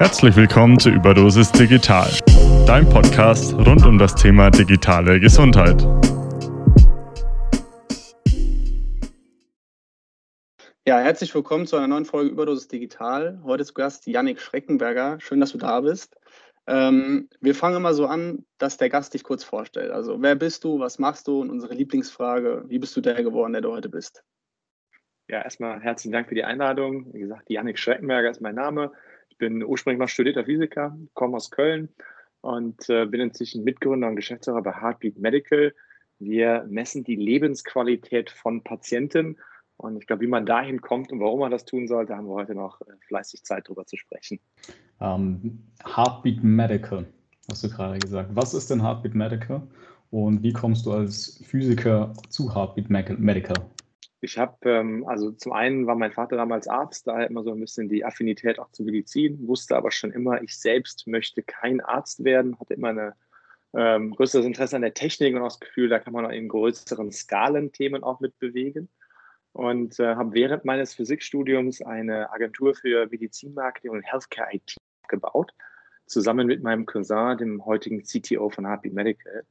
Herzlich willkommen zu Überdosis Digital, dein Podcast rund um das Thema digitale Gesundheit. Ja, herzlich willkommen zu einer neuen Folge Überdosis Digital. Heute zu Gast Yannick Schreckenberger. Schön, dass du da bist. Ähm, wir fangen immer so an, dass der Gast dich kurz vorstellt. Also, wer bist du, was machst du und unsere Lieblingsfrage, wie bist du der geworden, der du heute bist? Ja, erstmal herzlichen Dank für die Einladung. Wie gesagt, Yannick Schreckenberger ist mein Name. Bin ursprünglich mal studierter Physiker, komme aus Köln und äh, bin inzwischen Mitgründer und Geschäftsführer bei Heartbeat Medical. Wir messen die Lebensqualität von Patienten und ich glaube, wie man dahin kommt und warum man das tun sollte, haben wir heute noch äh, fleißig Zeit, darüber zu sprechen. Um, ähm, Heartbeat Medical, hast du gerade gesagt. Was ist denn Heartbeat Medical und wie kommst du als Physiker zu Heartbeat Medical? Ich habe, ähm, also zum einen war mein Vater damals Arzt, daher immer so ein bisschen die Affinität auch zur Medizin, wusste aber schon immer, ich selbst möchte kein Arzt werden, hatte immer ein ähm, größeres Interesse an der Technik und auch das Gefühl, da kann man auch in größeren Skalen Themen auch mit bewegen und äh, habe während meines Physikstudiums eine Agentur für Medizinmarketing und Healthcare IT gebaut, zusammen mit meinem Cousin, dem heutigen CTO von HP Medical.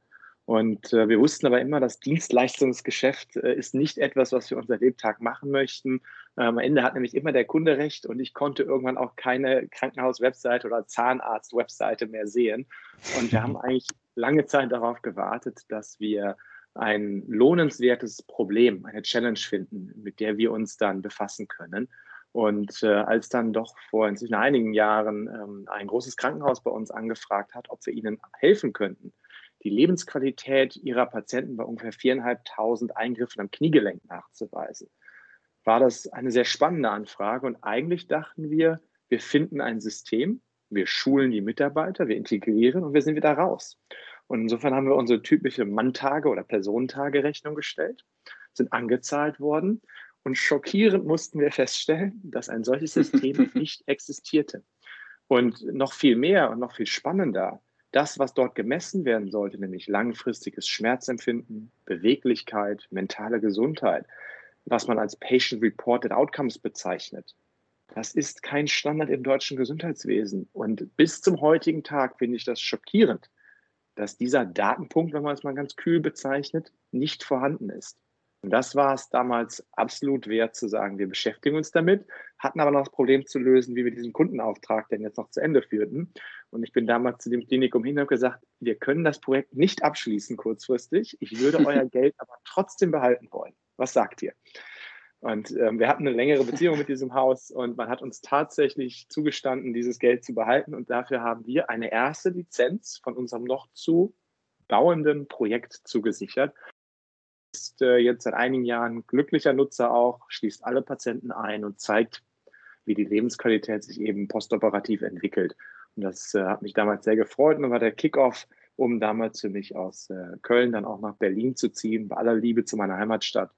Und äh, wir wussten aber immer, das Dienstleistungsgeschäft äh, ist nicht etwas, was wir unser Lebtag machen möchten. Ähm, am Ende hat nämlich immer der Kunde recht und ich konnte irgendwann auch keine Krankenhaus-Webseite oder Zahnarzt-Webseite mehr sehen. Und wir haben eigentlich lange Zeit darauf gewartet, dass wir ein lohnenswertes Problem, eine Challenge finden, mit der wir uns dann befassen können. Und äh, als dann doch vor inzwischen einigen Jahren ähm, ein großes Krankenhaus bei uns angefragt hat, ob wir ihnen helfen könnten, die Lebensqualität ihrer Patienten bei ungefähr viereinhalbtausend Eingriffen am Kniegelenk nachzuweisen, war das eine sehr spannende Anfrage. Und eigentlich dachten wir, wir finden ein System, wir schulen die Mitarbeiter, wir integrieren und wir sind wieder raus. Und insofern haben wir unsere typische Manntage- oder Personentage-Rechnung gestellt, sind angezahlt worden und schockierend mussten wir feststellen, dass ein solches System nicht existierte. Und noch viel mehr und noch viel spannender, das, was dort gemessen werden sollte, nämlich langfristiges Schmerzempfinden, Beweglichkeit, mentale Gesundheit, was man als Patient-Reported Outcomes bezeichnet, das ist kein Standard im deutschen Gesundheitswesen. Und bis zum heutigen Tag finde ich das schockierend, dass dieser Datenpunkt, wenn man es mal ganz kühl bezeichnet, nicht vorhanden ist. Und das war es damals absolut wert zu sagen, wir beschäftigen uns damit, hatten aber noch das Problem zu lösen, wie wir diesen Kundenauftrag denn jetzt noch zu Ende führten. Und ich bin damals zu dem Klinikum hin und gesagt, wir können das Projekt nicht abschließen kurzfristig. Ich würde euer Geld aber trotzdem behalten wollen. Was sagt ihr? Und ähm, wir hatten eine längere Beziehung mit diesem Haus und man hat uns tatsächlich zugestanden, dieses Geld zu behalten. Und dafür haben wir eine erste Lizenz von unserem noch zu bauenden Projekt zugesichert. Ist äh, jetzt seit einigen Jahren glücklicher Nutzer auch, schließt alle Patienten ein und zeigt, wie die Lebensqualität sich eben postoperativ entwickelt. Und das äh, hat mich damals sehr gefreut und war der Kickoff, um damals für mich aus äh, Köln dann auch nach Berlin zu ziehen, bei aller Liebe zu meiner Heimatstadt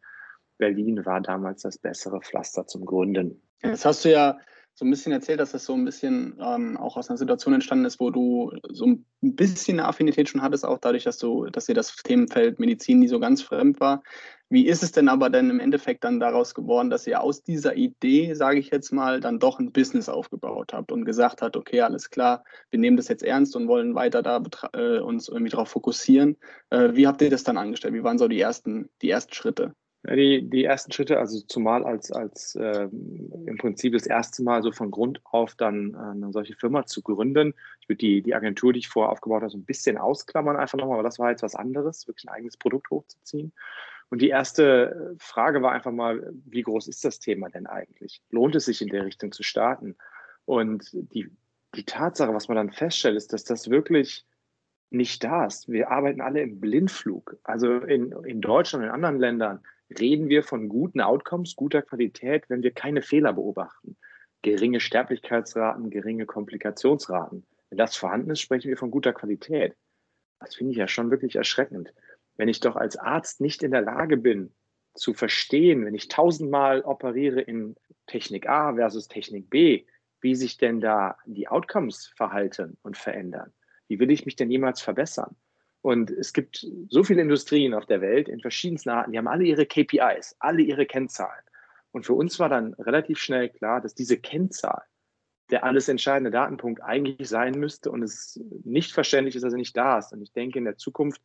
Berlin war damals das bessere Pflaster zum Gründen. Jetzt hast du ja so ein bisschen erzählt, dass das so ein bisschen ähm, auch aus einer Situation entstanden ist, wo du so ein bisschen eine Affinität schon hattest, auch dadurch, dass du, dass dir das Themenfeld Medizin nie so ganz fremd war. Wie ist es denn aber dann im Endeffekt dann daraus geworden, dass ihr aus dieser Idee, sage ich jetzt mal, dann doch ein Business aufgebaut habt und gesagt habt, okay, alles klar, wir nehmen das jetzt ernst und wollen weiter da äh, uns irgendwie darauf fokussieren. Äh, wie habt ihr das dann angestellt? Wie waren so die ersten, die ersten Schritte? Die, die ersten Schritte, also zumal als, als äh, im Prinzip das erste Mal so von Grund auf dann äh, eine solche Firma zu gründen. Ich würde die, die Agentur, die ich vorher aufgebaut habe, so ein bisschen ausklammern einfach nochmal, aber das war jetzt was anderes, wirklich ein eigenes Produkt hochzuziehen. Und die erste Frage war einfach mal, wie groß ist das Thema denn eigentlich? Lohnt es sich in der Richtung zu starten? Und die, die Tatsache, was man dann feststellt, ist, dass das wirklich nicht da ist. Wir arbeiten alle im Blindflug. Also in, in Deutschland und in anderen Ländern reden wir von guten Outcomes, guter Qualität, wenn wir keine Fehler beobachten. Geringe Sterblichkeitsraten, geringe Komplikationsraten. Wenn das vorhanden ist, sprechen wir von guter Qualität. Das finde ich ja schon wirklich erschreckend. Wenn ich doch als Arzt nicht in der Lage bin, zu verstehen, wenn ich tausendmal operiere in Technik A versus Technik B, wie sich denn da die Outcomes verhalten und verändern. Wie will ich mich denn jemals verbessern? Und es gibt so viele Industrien auf der Welt in verschiedensten Arten, die haben alle ihre KPIs, alle ihre Kennzahlen. Und für uns war dann relativ schnell klar, dass diese Kennzahl der alles entscheidende Datenpunkt eigentlich sein müsste und es nicht verständlich ist, dass er nicht da ist. Und ich denke, in der Zukunft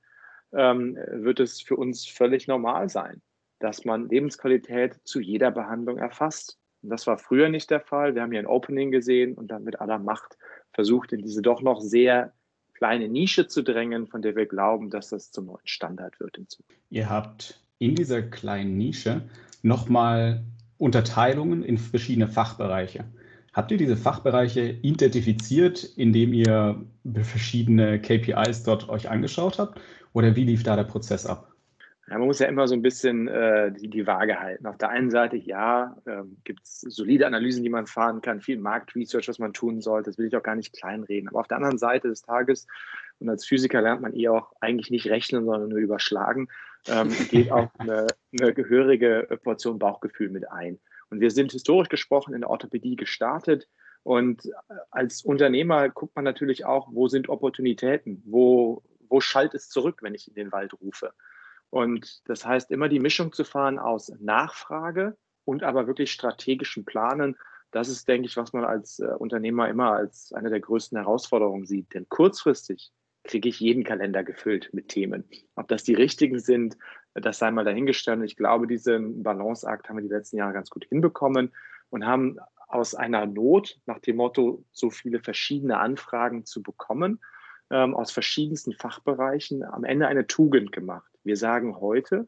ähm, wird es für uns völlig normal sein, dass man Lebensqualität zu jeder Behandlung erfasst. Und das war früher nicht der Fall. Wir haben hier ein Opening gesehen und dann mit aller Macht versucht, in diese doch noch sehr kleine Nische zu drängen, von der wir glauben, dass das zum neuen Standard wird in Zukunft. Ihr habt in dieser kleinen Nische nochmal Unterteilungen in verschiedene Fachbereiche. Habt ihr diese Fachbereiche identifiziert, indem ihr verschiedene KPIs dort euch angeschaut habt? Oder wie lief da der Prozess ab? Ja, man muss ja immer so ein bisschen äh, die, die Waage halten. Auf der einen Seite, ja, ähm, gibt es solide Analysen, die man fahren kann, viel Marktresearch, was man tun sollte. Das will ich auch gar nicht kleinreden. Aber auf der anderen Seite des Tages, und als Physiker lernt man eher auch eigentlich nicht rechnen, sondern nur überschlagen, ähm, geht auch eine, eine gehörige Portion Bauchgefühl mit ein. Und wir sind historisch gesprochen in der Orthopädie gestartet. Und als Unternehmer guckt man natürlich auch, wo sind Opportunitäten, wo, wo schallt es zurück, wenn ich in den Wald rufe. Und das heißt, immer die Mischung zu fahren aus Nachfrage und aber wirklich strategischen Planen. Das ist, denke ich, was man als äh, Unternehmer immer als eine der größten Herausforderungen sieht. Denn kurzfristig kriege ich jeden Kalender gefüllt mit Themen. Ob das die richtigen sind, das sei mal dahingestellt. Und ich glaube, diesen Balanceakt haben wir die letzten Jahre ganz gut hinbekommen und haben aus einer Not nach dem Motto, so viele verschiedene Anfragen zu bekommen, ähm, aus verschiedensten Fachbereichen am Ende eine Tugend gemacht. Wir sagen heute,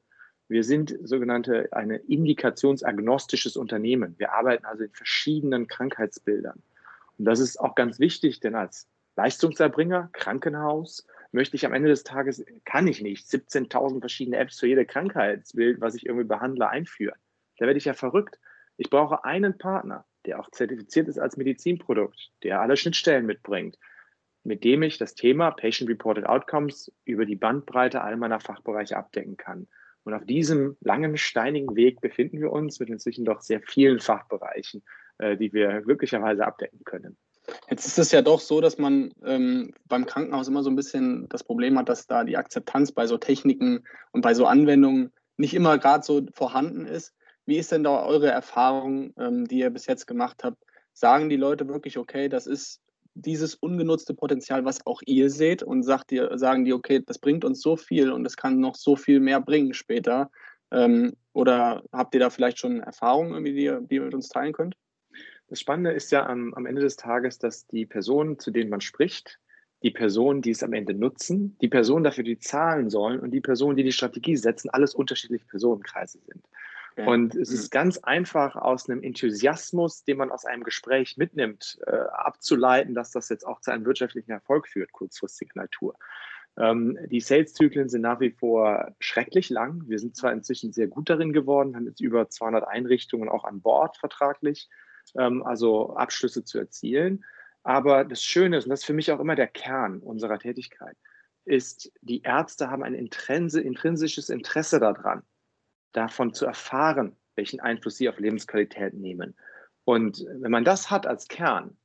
wir sind sogenannte eine indikationsagnostisches Unternehmen. Wir arbeiten also in verschiedenen Krankheitsbildern. Und das ist auch ganz wichtig, denn als Leistungserbringer, Krankenhaus, möchte ich am Ende des Tages, kann ich nicht 17.000 verschiedene Apps für jede Krankheitsbild, was ich irgendwie behandle, einführen. Da werde ich ja verrückt. Ich brauche einen Partner, der auch zertifiziert ist als Medizinprodukt, der alle Schnittstellen mitbringt, mit dem ich das Thema Patient-Reported Outcomes über die Bandbreite all meiner Fachbereiche abdecken kann. Und auf diesem langen, steinigen Weg befinden wir uns mit inzwischen doch sehr vielen Fachbereichen, äh, die wir glücklicherweise abdecken können. Jetzt ist es ja doch so, dass man ähm, beim Krankenhaus immer so ein bisschen das Problem hat, dass da die Akzeptanz bei so Techniken und bei so Anwendungen nicht immer gerade so vorhanden ist. Wie ist denn da eure Erfahrung, ähm, die ihr bis jetzt gemacht habt? Sagen die Leute wirklich, okay, das ist dieses ungenutzte Potenzial, was auch ihr seht, und sagt ihr, sagen die, okay, das bringt uns so viel und es kann noch so viel mehr bringen später? Ähm, oder habt ihr da vielleicht schon Erfahrungen, die, ihr, die ihr mit uns teilen könnt? Das Spannende ist ja am, am Ende des Tages, dass die Personen, zu denen man spricht, die Personen, die es am Ende nutzen, die Personen dafür, die zahlen sollen und die Personen, die die Strategie setzen, alles unterschiedliche Personenkreise sind. Okay. Und es ist mhm. ganz einfach aus einem Enthusiasmus, den man aus einem Gespräch mitnimmt, äh, abzuleiten, dass das jetzt auch zu einem wirtschaftlichen Erfolg führt, kurzfristiger Natur. Ähm, die Sales-Zyklen sind nach wie vor schrecklich lang. Wir sind zwar inzwischen sehr gut darin geworden, haben jetzt über 200 Einrichtungen auch an Bord vertraglich ähm, also Abschlüsse zu erzielen. Aber das Schöne ist, und das ist für mich auch immer der Kern unserer Tätigkeit, ist, die Ärzte haben ein intrinsisches Interesse daran, davon zu erfahren, welchen Einfluss sie auf Lebensqualität nehmen. Und wenn man das hat als Kern,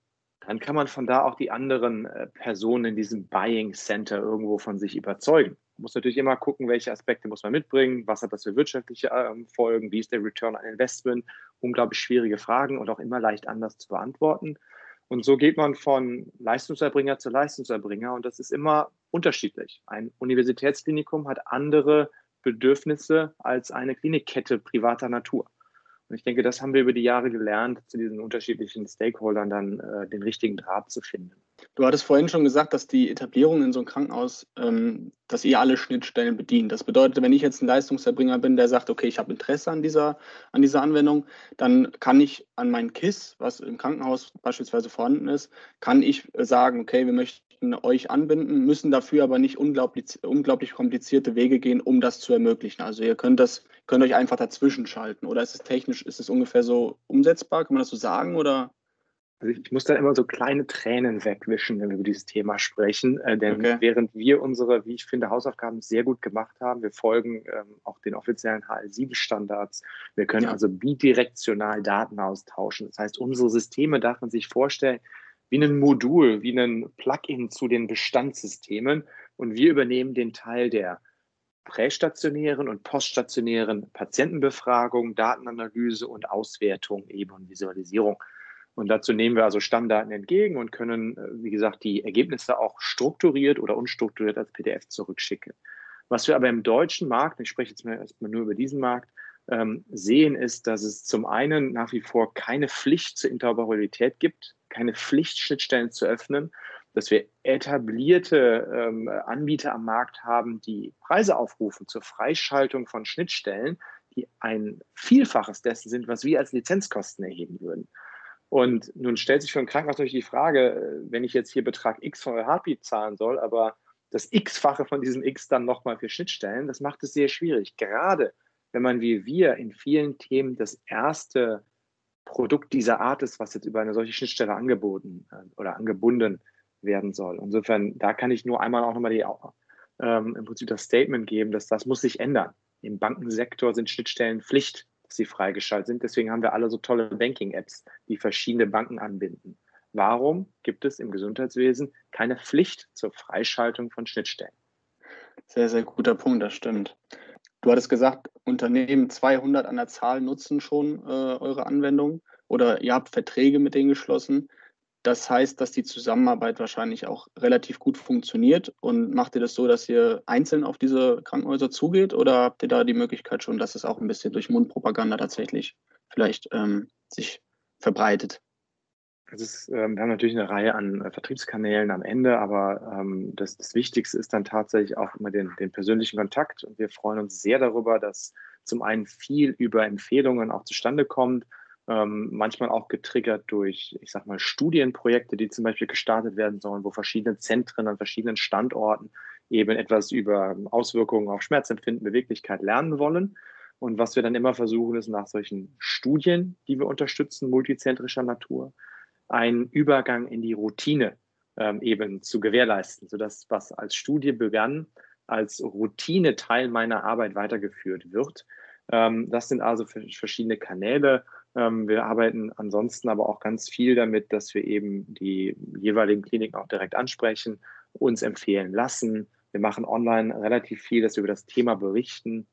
dann kann man von da auch die anderen äh, Personen in diesem Buying Center irgendwo von sich überzeugen. Man muss natürlich immer gucken, welche Aspekte muss man mitbringen, was hat das für wirtschaftliche ähm, Folgen, wie ist der Return on Investment, unglaublich schwierige Fragen und auch immer leicht anders zu beantworten. Und so geht man von Leistungserbringer zu Leistungserbringer und das ist immer unterschiedlich. Ein Universitätsklinikum hat andere Bedürfnisse als eine Klinikkette privater Natur. Und ich denke, das haben wir über die Jahre gelernt, zu diesen unterschiedlichen Stakeholdern dann äh, den richtigen Draht zu finden. Du hattest vorhin schon gesagt, dass die Etablierung in so einem Krankenhaus, ähm, dass ihr alle Schnittstellen bedient. Das bedeutet, wenn ich jetzt ein Leistungserbringer bin, der sagt, okay, ich habe Interesse an dieser, an dieser Anwendung, dann kann ich an mein KISS, was im Krankenhaus beispielsweise vorhanden ist, kann ich sagen, okay, wir möchten euch anbinden, müssen dafür aber nicht unglaublich, unglaublich komplizierte Wege gehen, um das zu ermöglichen. Also ihr könnt das, könnt euch einfach dazwischen schalten. Oder ist es technisch, ist es ungefähr so umsetzbar? Kann man das so sagen? Oder? Also ich muss da immer so kleine Tränen wegwischen, wenn wir über dieses Thema sprechen. Äh, denn okay. während wir unsere, wie ich finde, Hausaufgaben sehr gut gemacht haben, wir folgen ähm, auch den offiziellen HL7-Standards. Wir können ja. also bidirektional Daten austauschen. Das heißt, unsere Systeme darf man sich vorstellen wie ein Modul, wie ein Plugin zu den Bestandssystemen. Und wir übernehmen den Teil der prästationären und poststationären Patientenbefragung, Datenanalyse und Auswertung eben und Visualisierung. Und dazu nehmen wir also Stammdaten entgegen und können, äh, wie gesagt, die Ergebnisse auch strukturiert oder unstrukturiert als PDF zurückschicken. Was wir aber im deutschen Markt, ich spreche jetzt mal erstmal nur über diesen Markt, ähm, sehen, ist, dass es zum einen nach wie vor keine Pflicht zur Interoperabilität gibt, keine Pflicht, Schnittstellen zu öffnen, dass wir etablierte ähm, Anbieter am Markt haben, die Preise aufrufen zur Freischaltung von Schnittstellen, die ein Vielfaches dessen sind, was wir als Lizenzkosten erheben würden. Und nun stellt sich für ein Krankenhaus natürlich die Frage, wenn ich jetzt hier Betrag X von Heartbeat zahlen soll, aber das X-fache von diesem X dann nochmal für Schnittstellen, das macht es sehr schwierig. Gerade wenn man wie wir in vielen Themen das erste Produkt dieser Art ist, was jetzt über eine solche Schnittstelle angeboten äh, oder angebunden werden soll. Insofern, da kann ich nur einmal auch nochmal die, ähm, im Prinzip das Statement geben, dass das muss sich ändern. Im Bankensektor sind Schnittstellen Pflicht, dass sie freigeschaltet sind. Deswegen haben wir alle so tolle Banking-Apps, die verschiedene Banken anbinden. Warum gibt es im Gesundheitswesen keine Pflicht zur Freischaltung von Schnittstellen? Sehr, sehr guter Punkt, das stimmt. Du hattest gesagt, Unternehmen 200 an der Zahl nutzen schon äh, eure Anwendung oder ihr habt Verträge mit denen geschlossen. Das heißt, dass die Zusammenarbeit wahrscheinlich auch relativ gut funktioniert. Und macht ihr das so, dass ihr einzeln auf diese Krankenhäuser zugeht oder habt ihr da die Möglichkeit schon, dass es auch ein bisschen durch Mundpropaganda tatsächlich vielleicht ähm, sich verbreitet? Ist, ähm, wir haben natürlich eine Reihe an äh, Vertriebskanälen am Ende, aber ähm, das, das, Wichtigste ist dann tatsächlich auch immer den, den, persönlichen Kontakt. Und wir freuen uns sehr darüber, dass zum einen viel über Empfehlungen auch zustande kommt, ähm, manchmal auch getriggert durch, ich sag mal, Studienprojekte, die zum Beispiel gestartet werden sollen, wo verschiedene Zentren an verschiedenen Standorten eben etwas über Auswirkungen auf Schmerzempfinden, Beweglichkeit lernen wollen. Und was wir dann immer versuchen, ist nach solchen Studien, die wir unterstützen, multizentrischer Natur, einen Übergang in die Routine ähm, eben zu gewährleisten, sodass was als Studie begann, als Routine Teil meiner Arbeit weitergeführt wird. Ähm, das sind also verschiedene Kanäle, ähm, wir arbeiten ansonsten aber auch ganz viel damit, dass wir eben die jeweiligen Kliniken auch direkt ansprechen, uns empfehlen lassen. Wir machen online relativ viel, dass wir über das Thema berichten.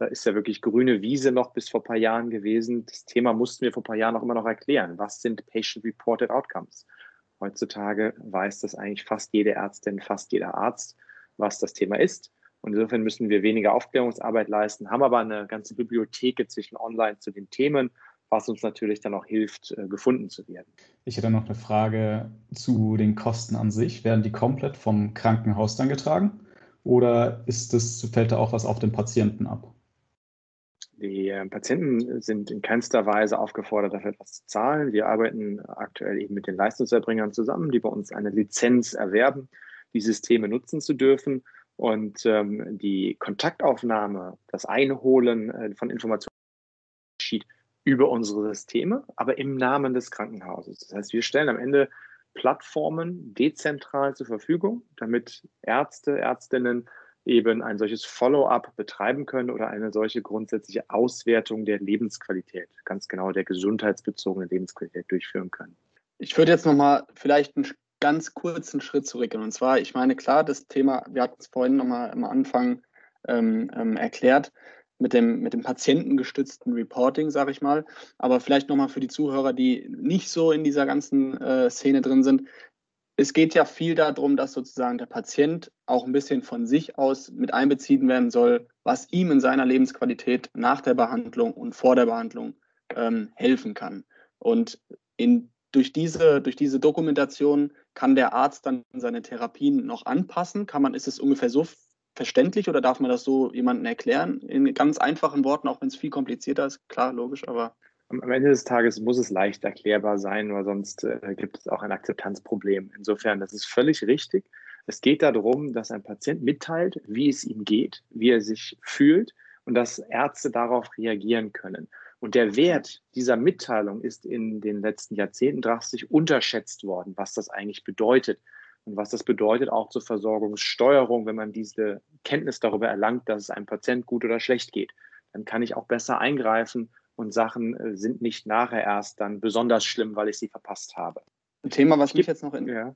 Da ist ja wirklich grüne Wiese noch bis vor ein paar Jahren gewesen. Das Thema mussten wir vor ein paar Jahren auch immer noch erklären. Was sind Patient-Reported Outcomes? Heutzutage weiß das eigentlich fast jede Ärztin, fast jeder Arzt, was das Thema ist. Und insofern müssen wir weniger Aufklärungsarbeit leisten, haben aber eine ganze Bibliothek zwischen online zu den Themen was uns natürlich dann auch hilft, äh, gefunden zu werden. Ich hätte noch eine Frage zu den Kosten an sich. Werden die komplett vom Krankenhaus dann getragen oder ist das, fällt da auch was auf den Patienten ab? Die äh, Patienten sind in keinster Weise aufgefordert, dafür etwas zu zahlen. Wir arbeiten aktuell eben mit den Leistungserbringern zusammen, die bei uns eine Lizenz erwerben, die Systeme nutzen zu dürfen. Und ähm, die Kontaktaufnahme, das Einholen äh, von Informationen geschieht über unsere Systeme, aber im Namen des Krankenhauses. Das heißt, wir stellen am Ende Plattformen dezentral zur Verfügung, damit Ärzte, Ärztinnen eben ein solches Follow-up betreiben können oder eine solche grundsätzliche Auswertung der Lebensqualität, ganz genau der gesundheitsbezogenen Lebensqualität durchführen können. Ich würde jetzt nochmal vielleicht einen ganz kurzen Schritt zurückgehen. Und zwar, ich meine, klar, das Thema, wir hatten es vorhin nochmal am Anfang ähm, ähm, erklärt, mit dem, mit dem patientengestützten Reporting, sage ich mal. Aber vielleicht nochmal für die Zuhörer, die nicht so in dieser ganzen äh, Szene drin sind. Es geht ja viel darum, dass sozusagen der Patient auch ein bisschen von sich aus mit einbeziehen werden soll, was ihm in seiner Lebensqualität nach der Behandlung und vor der Behandlung ähm, helfen kann. Und in, durch, diese, durch diese Dokumentation kann der Arzt dann seine Therapien noch anpassen. Kann man, ist es ungefähr so verständlich oder darf man das so jemandem erklären? In ganz einfachen Worten, auch wenn es viel komplizierter ist, klar, logisch, aber. Am Ende des Tages muss es leicht erklärbar sein, weil sonst äh, gibt es auch ein Akzeptanzproblem. Insofern, das ist völlig richtig. Es geht darum, dass ein Patient mitteilt, wie es ihm geht, wie er sich fühlt und dass Ärzte darauf reagieren können. Und der Wert dieser Mitteilung ist in den letzten Jahrzehnten drastisch unterschätzt worden, was das eigentlich bedeutet und was das bedeutet auch zur Versorgungssteuerung, wenn man diese Kenntnis darüber erlangt, dass es einem Patient gut oder schlecht geht. Dann kann ich auch besser eingreifen und Sachen äh, sind nicht nachher erst dann besonders schlimm, weil ich sie verpasst habe. Ein Thema, was mich jetzt noch in. Ja.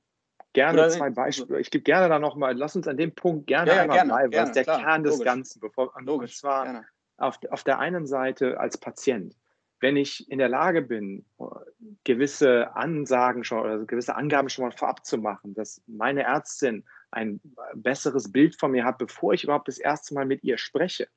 Gerne oder zwei Beispiele. Ich gebe gerne da nochmal, lass uns an dem Punkt gerne ja, einmal gerne, bleiben, gerne, weil es der klar, Kern des Ganzen. Bevor, logisch, und zwar auf, auf der einen Seite als Patient wenn ich in der Lage bin, gewisse Ansagen schon oder gewisse Angaben schon mal vorab zu machen, dass meine Ärztin ein besseres Bild von mir hat, bevor ich überhaupt das erste Mal mit ihr spreche.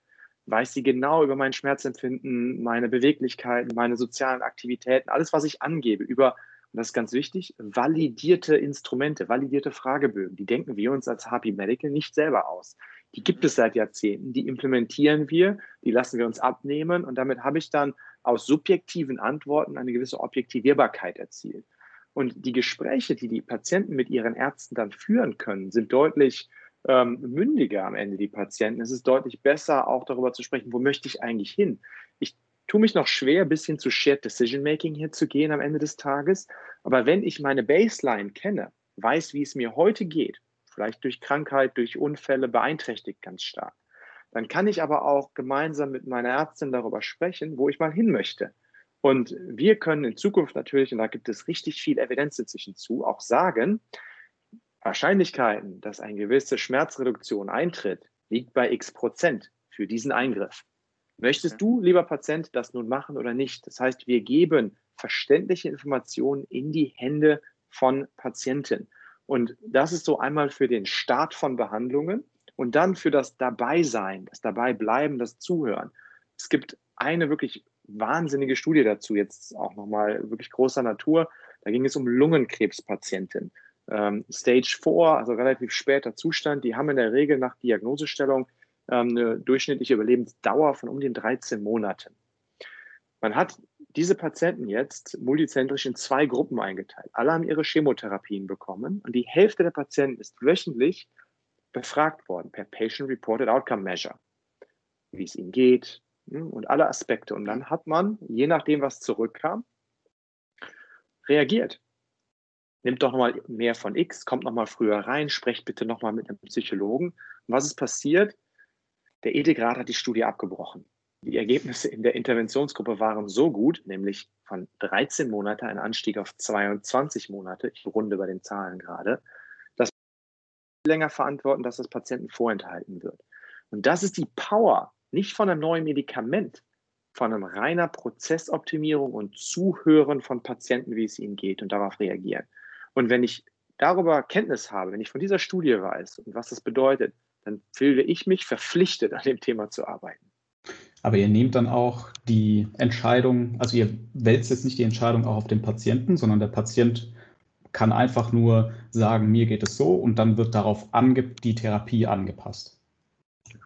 Weiß sie genau über mein Schmerzempfinden, meine Beweglichkeiten, meine sozialen Aktivitäten, alles, was ich angebe, über, und das ist ganz wichtig, validierte Instrumente, validierte Fragebögen. Die denken wir uns als Happy Medical nicht selber aus. Die gibt es seit Jahrzehnten, die implementieren wir, die lassen wir uns abnehmen und damit habe ich dann aus subjektiven Antworten eine gewisse Objektivierbarkeit erzielt. Und die Gespräche, die die Patienten mit ihren Ärzten dann führen können, sind deutlich ähm, mündiger am Ende, die Patienten. Es ist deutlich besser, auch darüber zu sprechen, wo möchte ich eigentlich hin. Ich tue mich noch schwer, bis hin zu Shared Decision Making hier zu gehen am Ende des Tages. Aber wenn ich meine Baseline kenne, weiß, wie es mir heute geht, vielleicht durch Krankheit, durch Unfälle beeinträchtigt ganz stark, dann kann ich aber auch gemeinsam mit meiner Ärztin darüber sprechen, wo ich mal hin möchte. Und wir können in Zukunft natürlich, und da gibt es richtig viel Evidenz inzwischen zu, auch sagen, Wahrscheinlichkeiten, dass eine gewisse Schmerzreduktion eintritt, liegt bei x Prozent für diesen Eingriff. Möchtest du, lieber Patient, das nun machen oder nicht? Das heißt, wir geben verständliche Informationen in die Hände von Patienten. Und das ist so einmal für den Start von Behandlungen und dann für das Dabeisein, das Dabeibleiben, das Zuhören. Es gibt eine wirklich wahnsinnige Studie dazu, jetzt auch nochmal wirklich großer Natur. Da ging es um Lungenkrebspatienten. Ähm, Stage 4, also relativ später Zustand, die haben in der Regel nach Diagnosestellung eine durchschnittliche Überlebensdauer von um den 13 Monaten. Man hat diese Patienten jetzt multizentrisch in zwei Gruppen eingeteilt. Alle haben ihre Chemotherapien bekommen und die Hälfte der Patienten ist wöchentlich befragt worden per Patient Reported Outcome Measure, wie es ihnen geht hm, und alle Aspekte. Und dann hat man, je nachdem, was zurückkam, reagiert. Nimmt doch nochmal mehr von X, kommt nochmal früher rein, sprecht bitte nochmal mit einem Psychologen. Und was ist passiert? Der Ethikrat hat die Studie abgebrochen. Die Ergebnisse in der Interventionsgruppe waren so gut, nämlich von 13 Monate ein Anstieg auf 22 Monate, ich runde bei den Zahlen gerade, länger verantworten, dass das Patienten vorenthalten wird. Und das ist die Power, nicht von einem neuen Medikament, von einem reiner Prozessoptimierung und Zuhören von Patienten, wie es ihnen geht und darauf reagieren. Und wenn ich darüber Kenntnis habe, wenn ich von dieser Studie weiß und was das bedeutet, dann fühle ich mich verpflichtet, an dem Thema zu arbeiten. Aber ihr nehmt dann auch die Entscheidung, also ihr wälzt jetzt nicht die Entscheidung auch auf den Patienten, sondern der Patient kann einfach nur sagen, mir geht es so und dann wird darauf die Therapie angepasst.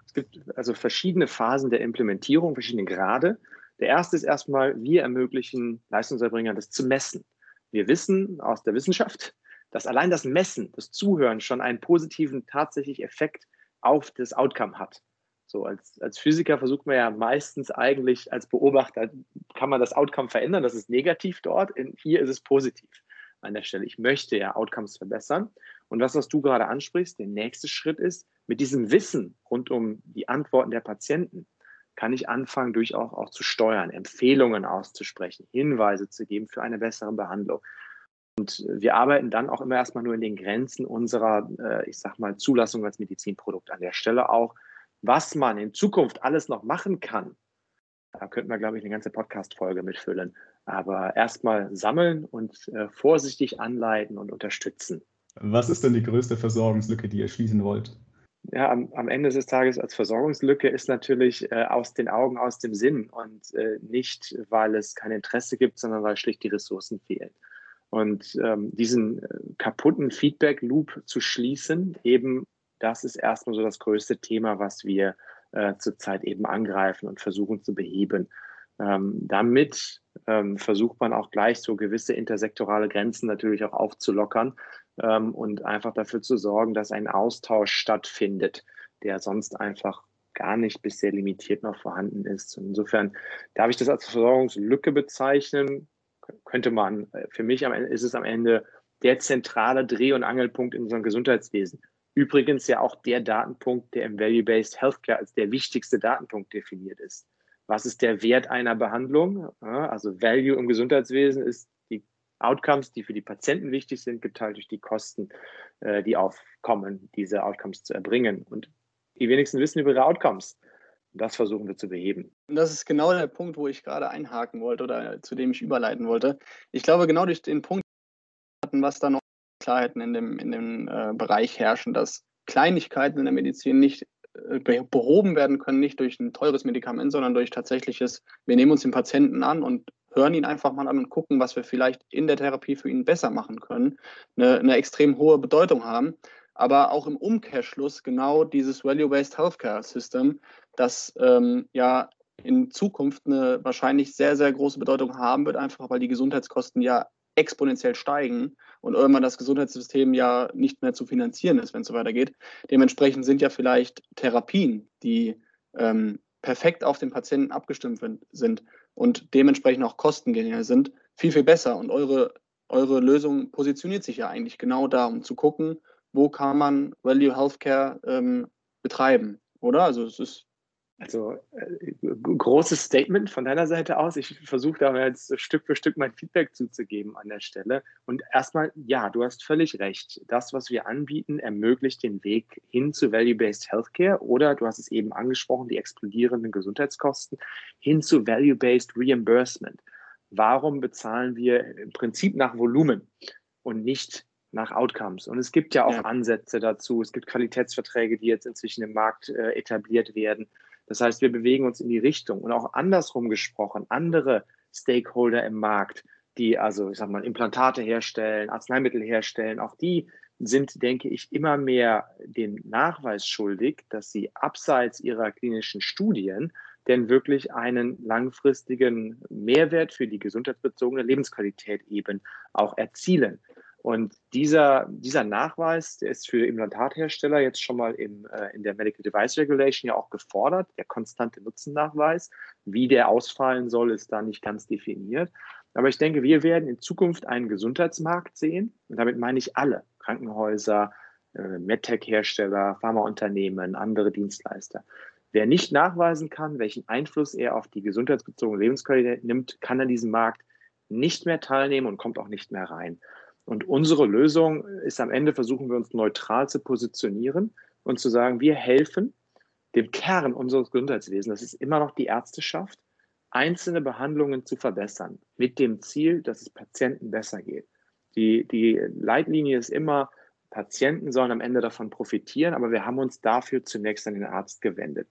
Es gibt also verschiedene Phasen der Implementierung, verschiedene Grade. Der erste ist erstmal, wir ermöglichen Leistungserbringern das zu messen. Wir wissen aus der Wissenschaft, dass allein das Messen, das Zuhören schon einen positiven tatsächlich Effekt auf das Outcome hat. So als, als Physiker versucht man ja meistens eigentlich als Beobachter, kann man das Outcome verändern, das ist negativ dort, in, hier ist es positiv an der Stelle. Ich möchte ja Outcomes verbessern. Und das, was du gerade ansprichst, der nächste Schritt ist, mit diesem Wissen rund um die Antworten der Patienten, kann ich anfangen, durchaus auch zu steuern, Empfehlungen auszusprechen, Hinweise zu geben für eine bessere Behandlung. Und wir arbeiten dann auch immer erstmal nur in den Grenzen unserer, äh, ich sag mal, Zulassung als Medizinprodukt an der Stelle auch. Was man in Zukunft alles noch machen kann, da könnten wir, glaube ich, eine ganze Podcast-Folge mitfüllen. Aber erstmal sammeln und äh, vorsichtig anleiten und unterstützen. Was ist denn die größte Versorgungslücke, die ihr schließen wollt? Ja, am, am Ende des Tages als Versorgungslücke ist natürlich äh, aus den Augen, aus dem Sinn und äh, nicht, weil es kein Interesse gibt, sondern weil schlicht die Ressourcen fehlen. Und ähm, diesen äh, kaputten Feedback-Loop zu schließen, eben das ist erstmal so das größte Thema, was wir äh, zurzeit eben angreifen und versuchen zu beheben. Ähm, damit ähm, versucht man auch gleich so gewisse intersektorale Grenzen natürlich auch aufzulockern ähm, und einfach dafür zu sorgen, dass ein Austausch stattfindet, der sonst einfach gar nicht bis sehr limitiert noch vorhanden ist. Insofern darf ich das als Versorgungslücke bezeichnen. Könnte man, äh, für mich am Ende, ist es am Ende der zentrale Dreh- und Angelpunkt in unserem Gesundheitswesen. Übrigens ja auch der Datenpunkt, der im Value-Based Healthcare als der wichtigste Datenpunkt definiert ist. Was ist der Wert einer Behandlung? Also Value im Gesundheitswesen ist die Outcomes, die für die Patienten wichtig sind, geteilt durch die Kosten, äh, die aufkommen, diese Outcomes zu erbringen. Und die wenigsten wissen über ihre Outcomes. Das versuchen wir zu beheben. Das ist genau der Punkt, wo ich gerade einhaken wollte oder zu dem ich überleiten wollte. Ich glaube, genau durch den Punkt was da noch Klarheiten in dem, in dem äh, Bereich herrschen, dass Kleinigkeiten in der Medizin nicht äh, behoben werden können, nicht durch ein teures Medikament, sondern durch tatsächliches, wir nehmen uns den Patienten an und hören ihn einfach mal an und gucken, was wir vielleicht in der Therapie für ihn besser machen können, eine, eine extrem hohe Bedeutung haben. Aber auch im Umkehrschluss genau dieses Value-Based Healthcare System, das ähm, ja in Zukunft eine wahrscheinlich sehr, sehr große Bedeutung haben wird, einfach weil die Gesundheitskosten ja exponentiell steigen und irgendwann das Gesundheitssystem ja nicht mehr zu finanzieren ist, wenn es so weitergeht. Dementsprechend sind ja vielleicht Therapien, die ähm, perfekt auf den Patienten abgestimmt sind und dementsprechend auch kostengenial sind, viel, viel besser. Und eure, eure Lösung positioniert sich ja eigentlich genau da, um zu gucken, wo kann man Value Healthcare ähm, betreiben, oder? Also es ist also äh, großes Statement von deiner Seite aus. Ich versuche da jetzt Stück für Stück mein Feedback zuzugeben an der Stelle. Und erstmal, ja, du hast völlig recht. Das, was wir anbieten, ermöglicht den Weg hin zu Value-Based Healthcare oder, du hast es eben angesprochen, die explodierenden Gesundheitskosten hin zu Value-Based Reimbursement. Warum bezahlen wir im Prinzip nach Volumen und nicht nach Outcomes. Und es gibt ja auch ja. Ansätze dazu. Es gibt Qualitätsverträge, die jetzt inzwischen im Markt äh, etabliert werden. Das heißt, wir bewegen uns in die Richtung. Und auch andersrum gesprochen, andere Stakeholder im Markt, die also, ich sag mal, Implantate herstellen, Arzneimittel herstellen, auch die sind, denke ich, immer mehr den Nachweis schuldig, dass sie abseits ihrer klinischen Studien denn wirklich einen langfristigen Mehrwert für die gesundheitsbezogene Lebensqualität eben auch erzielen. Und dieser, dieser Nachweis, der ist für Implantathersteller jetzt schon mal im, äh, in der Medical Device Regulation ja auch gefordert, der konstante Nutzennachweis. Wie der ausfallen soll, ist da nicht ganz definiert. Aber ich denke, wir werden in Zukunft einen Gesundheitsmarkt sehen. Und damit meine ich alle Krankenhäuser, äh, MedTech-Hersteller, Pharmaunternehmen, andere Dienstleister. Wer nicht nachweisen kann, welchen Einfluss er auf die gesundheitsbezogene Lebensqualität nimmt, kann an diesem Markt nicht mehr teilnehmen und kommt auch nicht mehr rein. Und unsere Lösung ist am Ende, versuchen wir uns neutral zu positionieren und zu sagen, wir helfen dem Kern unseres Gesundheitswesens, das ist immer noch die Ärzteschaft, einzelne Behandlungen zu verbessern, mit dem Ziel, dass es Patienten besser geht. Die, die Leitlinie ist immer, Patienten sollen am Ende davon profitieren, aber wir haben uns dafür zunächst an den Arzt gewendet.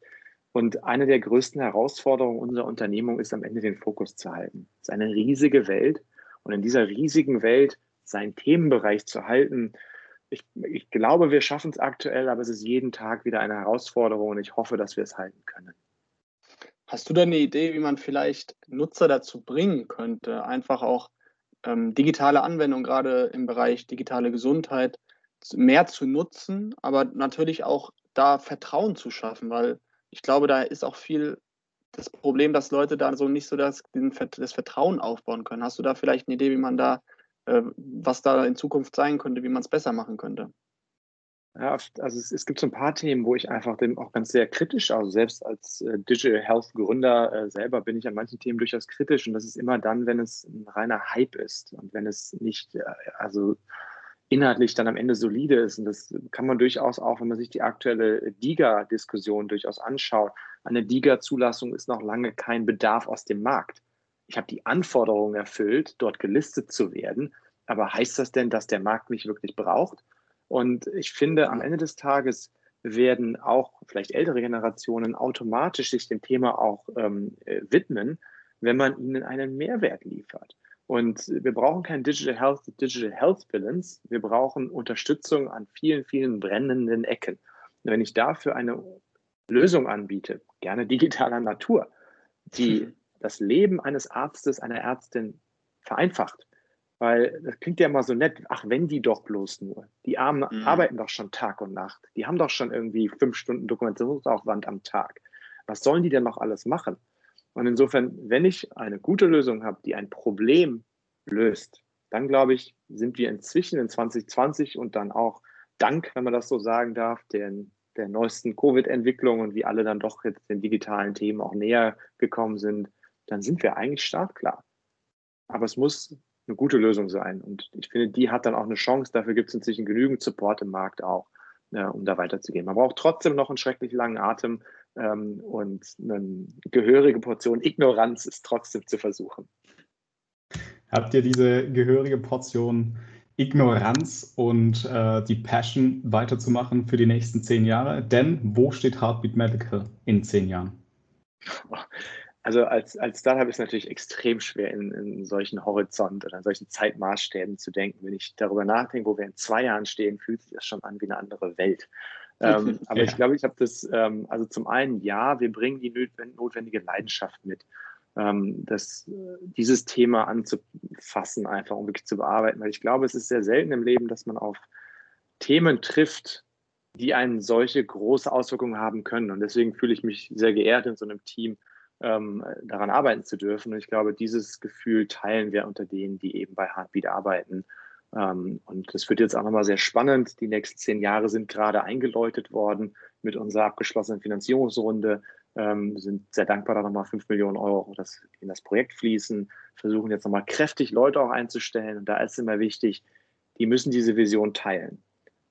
Und eine der größten Herausforderungen unserer Unternehmung ist am Ende den Fokus zu halten. Es ist eine riesige Welt und in dieser riesigen Welt seinen Themenbereich zu halten. Ich, ich glaube, wir schaffen es aktuell, aber es ist jeden Tag wieder eine Herausforderung und ich hoffe, dass wir es halten können. Hast du da eine Idee, wie man vielleicht Nutzer dazu bringen könnte, einfach auch ähm, digitale Anwendungen, gerade im Bereich digitale Gesundheit, mehr zu nutzen, aber natürlich auch da Vertrauen zu schaffen, weil ich glaube, da ist auch viel das Problem, dass Leute da so nicht so das, das Vertrauen aufbauen können. Hast du da vielleicht eine Idee, wie man da was da in Zukunft sein könnte, wie man es besser machen könnte. Ja, also es, es, gibt so ein paar Themen, wo ich einfach dem auch ganz sehr kritisch, also selbst als äh, Digital Health Gründer äh, selber bin ich an manchen Themen durchaus kritisch und das ist immer dann, wenn es ein reiner Hype ist und wenn es nicht, äh, also inhaltlich dann am Ende solide ist. Und das kann man durchaus auch, wenn man sich die aktuelle DIGA-Diskussion durchaus anschaut. Eine DIGA-Zulassung ist noch lange kein Bedarf aus dem Markt ich habe die Anforderungen erfüllt, dort gelistet zu werden. Aber heißt das denn, dass der Markt mich wirklich braucht? Und ich finde, am Ende des Tages werden auch vielleicht ältere Generationen automatisch sich dem Thema auch ähm, äh, widmen, wenn man ihnen einen Mehrwert liefert. Und wir brauchen kein Digital Health, Digital Health Balance. Wir brauchen Unterstützung an vielen, vielen brennenden Ecken. Und wenn ich dafür eine Lösung anbiete, gerne digitaler Natur, die das Leben eines Arztes, einer Ärztin vereinfacht. Weil das klingt ja immer so nett, ach, wenn die doch bloß nur. Die Armen mhm. arbeiten doch schon Tag und Nacht. Die haben doch schon irgendwie fünf Stunden Dokumentationsaufwand am Tag. Was sollen die denn noch alles machen? Und insofern, wenn ich eine gute Lösung habe, die ein Problem löst, dann glaube ich, sind wir inzwischen in 2020 und dann auch dank, wenn man das so sagen darf, den der neuesten Covid-Entwicklung und wie alle dann doch jetzt den digitalen Themen auch näher gekommen sind, dann sind wir eigentlich startklar. Aber es muss eine gute Lösung sein. Und ich finde, die hat dann auch eine Chance. Dafür gibt es inzwischen genügend Support im Markt auch, ja, um da weiterzugehen. Man braucht trotzdem noch einen schrecklich langen Atem, Ähm, und eine gehörige Portion Ignoranz ist trotzdem zu versuchen. Habt ihr diese gehörige Portion Ignoranz und äh, die Passion weiterzumachen für die nächsten zehn Jahre? Denn wo steht Heartbeat Medical in zehn Jahren? Also als, als Startup ist es natürlich extrem schwer, in, in solchen Horizont oder in solchen Zeitmaßstäben zu denken. Wenn ich darüber nachdenke, wo wir in zwei Jahren stehen, fühlt sich das schon an wie eine andere Welt. ähm, aber ja. ich glaube, ich habe das, ähm, also zum einen, ja, wir bringen die notwendige Leidenschaft mit, ähm, das, dieses Thema anzufassen, einfach um wirklich zu bearbeiten. Weil ich glaube, es ist sehr selten im Leben, dass man auf Themen trifft, die einen solche große Auswirkungen haben können. Und deswegen fühle ich mich sehr geehrt, in so einem Team ähm, daran arbeiten zu dürfen. Und ich glaube, dieses Gefühl teilen wir unter denen, die eben bei Heartbeat arbeiten. Ähm, und das wird jetzt auch nochmal sehr spannend. Die nächsten zehn Jahre sind gerade eingeläutet worden mit unserer abgeschlossenen Finanzierungsrunde. Ähm, sind sehr dankbar, da nochmal fünf Millionen Euro das, in das Projekt fließen. Versuchen jetzt nochmal kräftig Leute auch einzustellen. Und da ist immer wichtig, die müssen diese Vision teilen.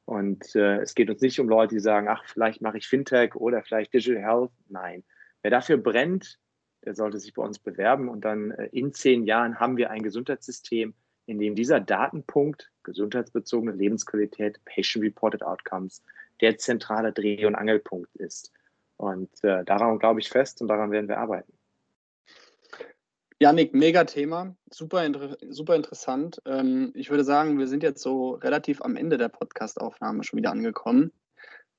Und äh, es geht uns nicht um Leute, die sagen, ach, vielleicht mache ich Fintech oder vielleicht Digital Health. Nein, Wer dafür brennt, der sollte sich bei uns bewerben und dann äh, in zehn Jahren haben wir ein Gesundheitssystem, in dem dieser Datenpunkt, gesundheitsbezogene Lebensqualität, Patient-Reported Outcomes, der zentrale Dreh- und Angelpunkt ist. Und äh, daran glaube ich fest und daran werden wir arbeiten. Janik, mega Thema, super, inter super interessant. Ähm, ich würde sagen, wir sind jetzt so relativ am Ende der Podcastaufnahme schon wieder angekommen.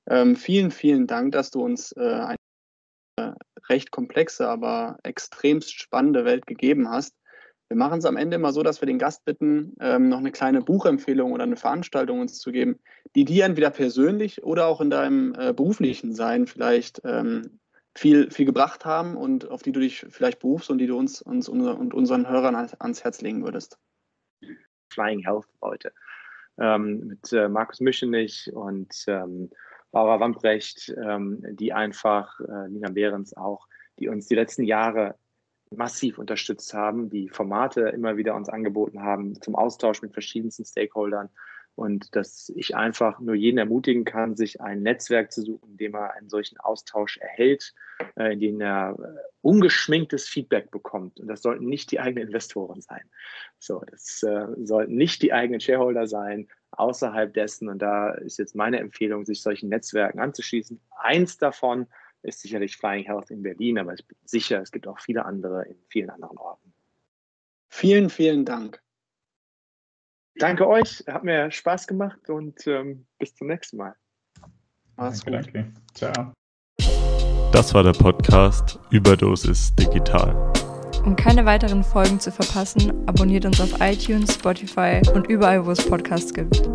Ähm, vielen, vielen Dank, dass du uns äh, recht komplexe, aber extremst spannende Welt gegeben hast. Wir machen es am Ende immer so, dass wir den Gast bitten, ähm, noch eine kleine Buchempfehlung oder eine Veranstaltung uns zu geben, die dir entweder persönlich oder auch in deinem äh, beruflichen Sein vielleicht ähm, viel, viel gebracht haben und auf die du dich vielleicht berufst und die du uns, uns unser, und unseren Hörern ans Herz legen würdest. Flying Health Leute. Ähm, mit äh, Markus Mischenich und ähm, Barbara Wamprecht, ähm, die einfach, äh, Nina Behrens auch, die uns die letzten Jahre massiv unterstützt haben, die Formate immer wieder uns angeboten haben zum Austausch mit verschiedensten Stakeholdern und dass ich einfach nur jeden ermutigen kann, sich ein Netzwerk zu suchen, in dem er einen solchen Austausch erhält, äh, in dem er äh, ungeschminktes Feedback bekommt. Und das sollten nicht die eigenen Investoren sein. So, das äh, sollten nicht die eigenen Shareholder sein, außerhalb dessen. Und da ist jetzt meine Empfehlung, sich solchen Netzwerken anzuschließen. Eins davon ist sicherlich Flying Health in Berlin, aber ich bin sicher, es gibt auch viele andere in vielen anderen Orten. Vielen, vielen Dank. Danke euch, hat mir Spaß gemacht und ähm, bis zum nächsten Mal. Mach's gut. Danke. Ciao. Das war der Podcast Überdosis Digital. Um keine weiteren Folgen zu verpassen, abonniert uns auf iTunes, Spotify und überall, wo es Podcasts gibt.